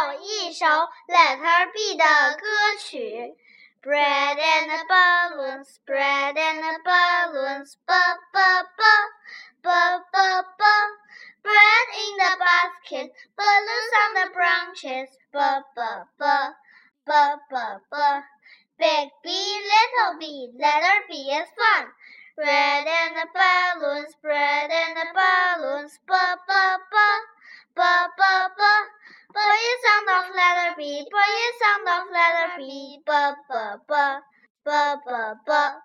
唱一首 Letter B 的歌曲。Bread and balloons, bread and balloons, ba ba ba ba ba ba. Bread in the basket, balloons on the branches, ba ba ba ba ba ba. Big B, little B, letter B is fun. Bread and balloons, bread and balloons, ba ba ba. Of letter B, boy is sound of letter B, b b b b b b.